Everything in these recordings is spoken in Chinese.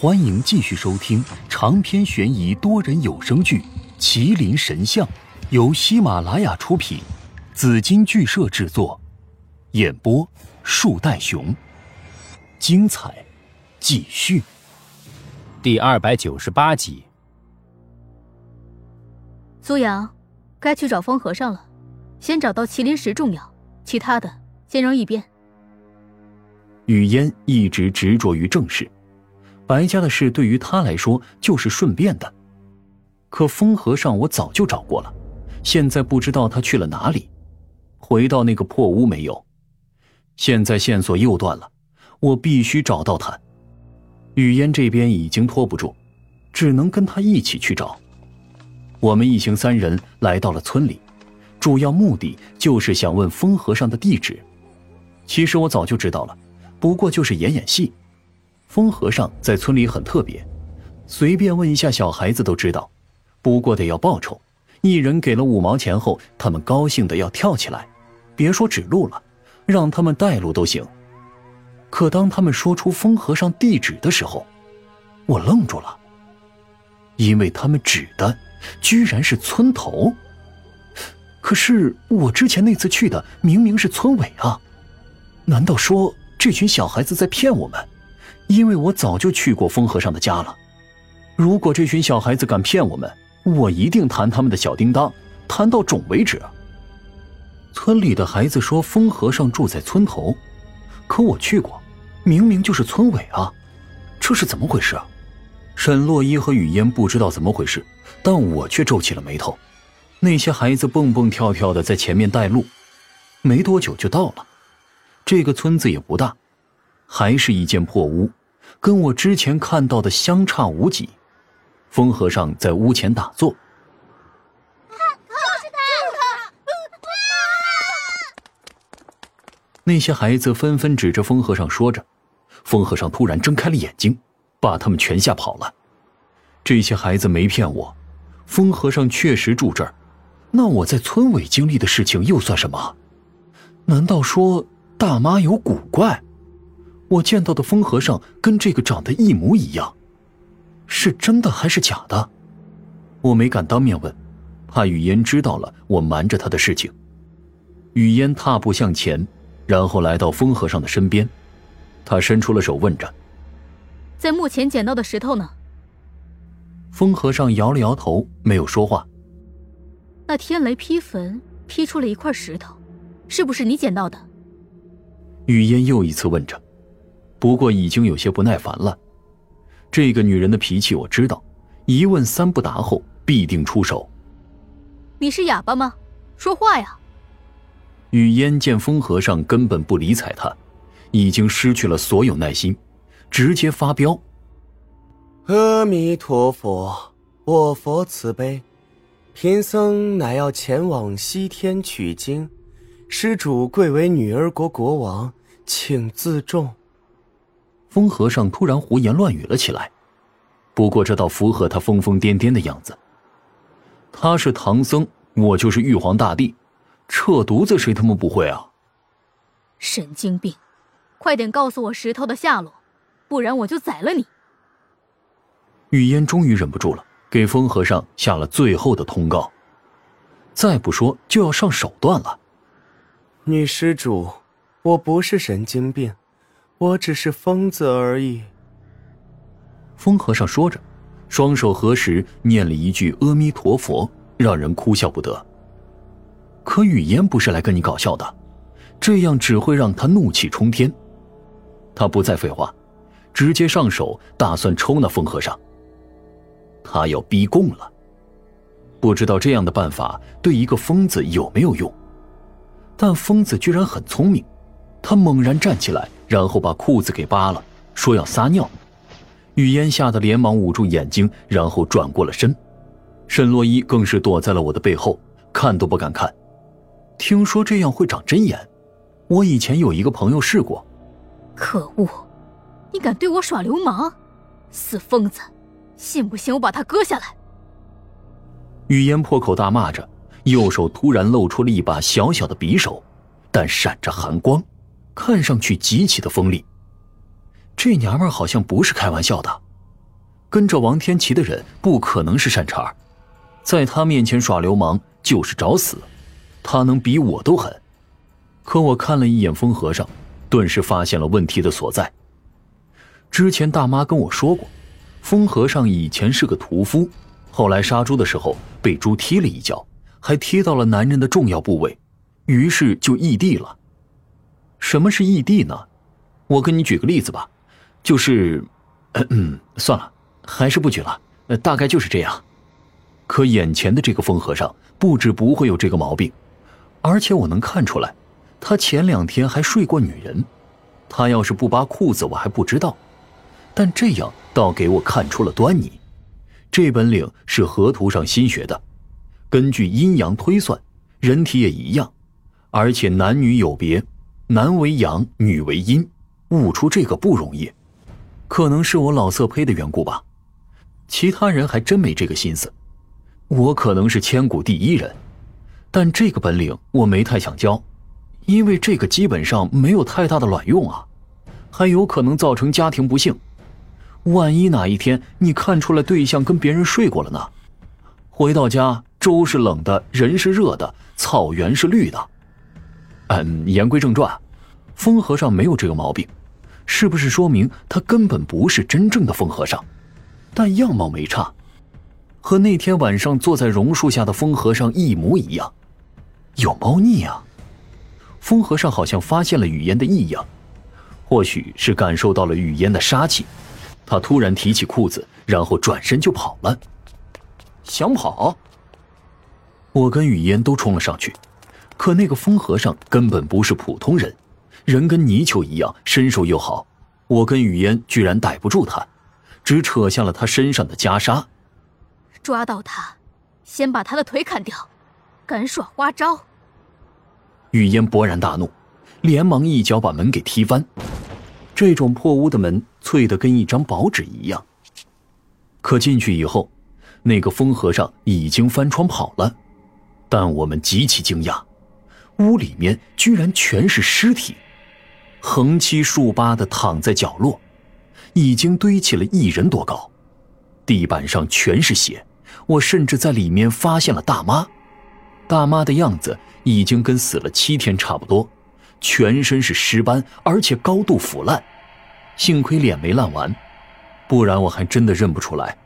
欢迎继续收听长篇悬疑多人有声剧《麒麟神像》，由喜马拉雅出品，紫金剧社制作，演播树袋熊。精彩继续，第二百九十八集。苏阳，该去找风和尚了，先找到麒麟石重要，其他的先扔一边。雨嫣一直执着于正事。白家的事对于他来说就是顺便的，可风和尚我早就找过了，现在不知道他去了哪里，回到那个破屋没有。现在线索又断了，我必须找到他。雨嫣这边已经拖不住，只能跟他一起去找。我们一行三人来到了村里，主要目的就是想问风和尚的地址。其实我早就知道了，不过就是演演戏。风和尚在村里很特别，随便问一下小孩子都知道。不过得要报酬，一人给了五毛钱后，他们高兴的要跳起来。别说指路了，让他们带路都行。可当他们说出风和尚地址的时候，我愣住了，因为他们指的居然是村头。可是我之前那次去的明明是村尾啊！难道说这群小孩子在骗我们？因为我早就去过风和尚的家了，如果这群小孩子敢骗我们，我一定弹他们的小叮当，弹到肿为止。村里的孩子说风和尚住在村头，可我去过，明明就是村尾啊，这是怎么回事啊？沈洛伊和雨烟不知道怎么回事，但我却皱起了眉头。那些孩子蹦蹦跳跳的在前面带路，没多久就到了。这个村子也不大，还是一间破屋。跟我之前看到的相差无几，风和尚在屋前打坐。那些孩子纷纷指着风和尚说着，风和尚突然睁开了眼睛，把他们全吓跑了。这些孩子没骗我，风和尚确实住这儿。那我在村委经历的事情又算什么？难道说大妈有古怪？我见到的风和尚跟这个长得一模一样，是真的还是假的？我没敢当面问，怕雨嫣知道了我瞒着她的事情。雨嫣踏步向前，然后来到风和尚的身边，他伸出了手问着：“在墓前捡到的石头呢？”风和尚摇了摇头，没有说话。那天雷劈坟劈出了一块石头，是不是你捡到的？雨嫣又一次问着。不过已经有些不耐烦了，这个女人的脾气我知道，一问三不答后必定出手。你是哑巴吗？说话呀！雨烟见风和尚根本不理睬他，已经失去了所有耐心，直接发飙。阿弥陀佛，我佛慈悲，贫僧乃要前往西天取经，施主贵为女儿国国王，请自重。风和尚突然胡言乱语了起来，不过这倒符合他疯疯癫癫的样子。他是唐僧，我就是玉皇大帝，扯犊子谁他妈不会啊？神经病！快点告诉我石头的下落，不然我就宰了你！雨烟终于忍不住了，给风和尚下了最后的通告：再不说就要上手段了。女施主，我不是神经病。我只是疯子而已。风和尚说着，双手合十，念了一句“阿弥陀佛”，让人哭笑不得。可语嫣不是来跟你搞笑的，这样只会让他怒气冲天。他不再废话，直接上手，打算抽那风和尚。他要逼供了，不知道这样的办法对一个疯子有没有用，但疯子居然很聪明。他猛然站起来，然后把裤子给扒了，说要撒尿。雨嫣吓得连忙捂住眼睛，然后转过了身。沈洛伊更是躲在了我的背后，看都不敢看。听说这样会长针眼，我以前有一个朋友试过。可恶，你敢对我耍流氓，死疯子！信不信我把他割下来？雨嫣破口大骂着，右手突然露出了一把小小的匕首，但闪着寒光。看上去极其的锋利，这娘们好像不是开玩笑的。跟着王天琪的人不可能是善茬在他面前耍流氓就是找死，他能比我都狠。可我看了一眼风和尚，顿时发现了问题的所在。之前大妈跟我说过，风和尚以前是个屠夫，后来杀猪的时候被猪踢了一脚，还踢到了男人的重要部位，于是就异地了。什么是异地呢？我跟你举个例子吧，就是，嗯，算了。还是不举了，大概就是这样。可眼前的这个疯和尚不止不会有这个毛病，而且我能看出来，他前两天还睡过女人。他要是不扒裤子，我还不知道，但这样倒给我看出了端倪。这本领是河图上新学的，根据阴阳推算，人体也一样，而且男女有别，男为阳，女为阴，悟出这个不容易。可能是我老色胚的缘故吧。其他人还真没这个心思，我可能是千古第一人，但这个本领我没太想教，因为这个基本上没有太大的卵用啊，还有可能造成家庭不幸。万一哪一天你看出来对象跟别人睡过了呢？回到家粥是冷的，人是热的，草原是绿的。嗯，言归正传，风和尚没有这个毛病，是不是说明他根本不是真正的风和尚？但样貌没差，和那天晚上坐在榕树下的风和尚一模一样，有猫腻啊！风和尚好像发现了雨烟的异样，或许是感受到了雨烟的杀气，他突然提起裤子，然后转身就跑了。想跑？我跟雨烟都冲了上去，可那个疯和尚根本不是普通人，人跟泥鳅一样，身手又好，我跟雨烟居然逮不住他。只扯下了他身上的袈裟，抓到他，先把他的腿砍掉，敢耍花招！雨烟勃然大怒，连忙一脚把门给踢翻。这种破屋的门脆得跟一张薄纸一样。可进去以后，那个疯和尚已经翻窗跑了。但我们极其惊讶，屋里面居然全是尸体，横七竖八的躺在角落。已经堆起了一人多高，地板上全是血。我甚至在里面发现了大妈，大妈的样子已经跟死了七天差不多，全身是尸斑，而且高度腐烂。幸亏脸没烂完，不然我还真的认不出来，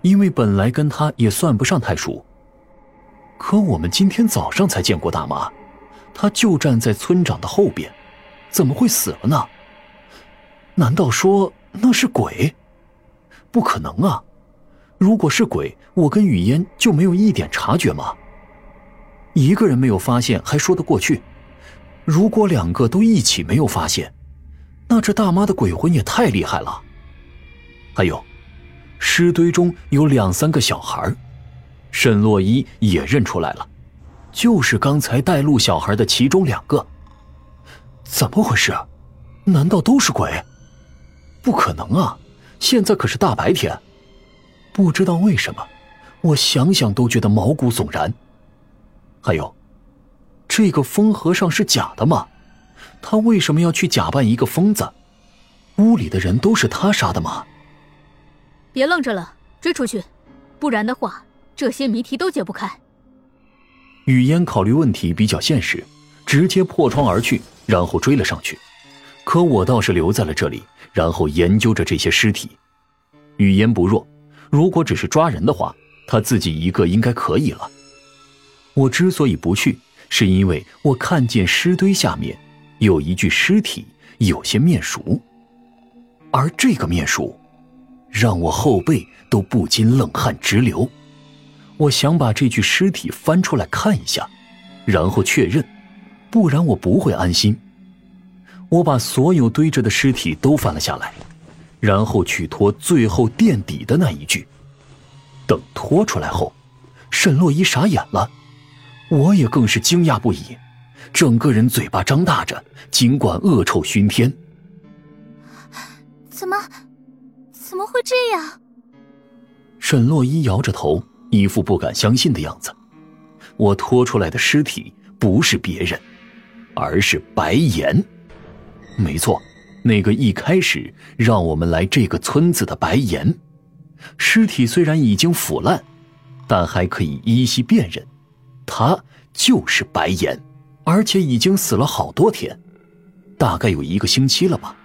因为本来跟她也算不上太熟。可我们今天早上才见过大妈，他就站在村长的后边，怎么会死了呢？难道说？那是鬼？不可能啊！如果是鬼，我跟雨烟就没有一点察觉吗？一个人没有发现还说得过去，如果两个都一起没有发现，那这大妈的鬼魂也太厉害了。还有，尸堆中有两三个小孩，沈洛伊也认出来了，就是刚才带路小孩的其中两个。怎么回事？难道都是鬼？不可能啊！现在可是大白天，不知道为什么，我想想都觉得毛骨悚然。还有，这个疯和尚是假的吗？他为什么要去假扮一个疯子？屋里的人都是他杀的吗？别愣着了，追出去，不然的话，这些谜题都解不开。雨烟考虑问题比较现实，直接破窗而去，然后追了上去。可我倒是留在了这里。然后研究着这些尸体，语言不弱。如果只是抓人的话，他自己一个应该可以了。我之所以不去，是因为我看见尸堆下面有一具尸体，有些面熟。而这个面熟，让我后背都不禁冷汗直流。我想把这具尸体翻出来看一下，然后确认，不然我不会安心。我把所有堆着的尸体都翻了下来，然后去拖最后垫底的那一具。等拖出来后，沈洛伊傻眼了，我也更是惊讶不已，整个人嘴巴张大着，尽管恶臭熏天。怎么，怎么会这样？沈洛伊摇着头，一副不敢相信的样子。我拖出来的尸体不是别人，而是白岩。没错，那个一开始让我们来这个村子的白岩，尸体虽然已经腐烂，但还可以依稀辨认，他就是白岩，而且已经死了好多天，大概有一个星期了吧。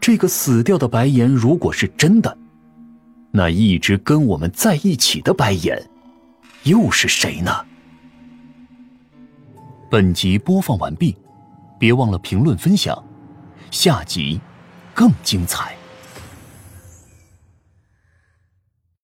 这个死掉的白岩如果是真的，那一直跟我们在一起的白眼，又是谁呢？本集播放完毕，别忘了评论分享，下集更精彩。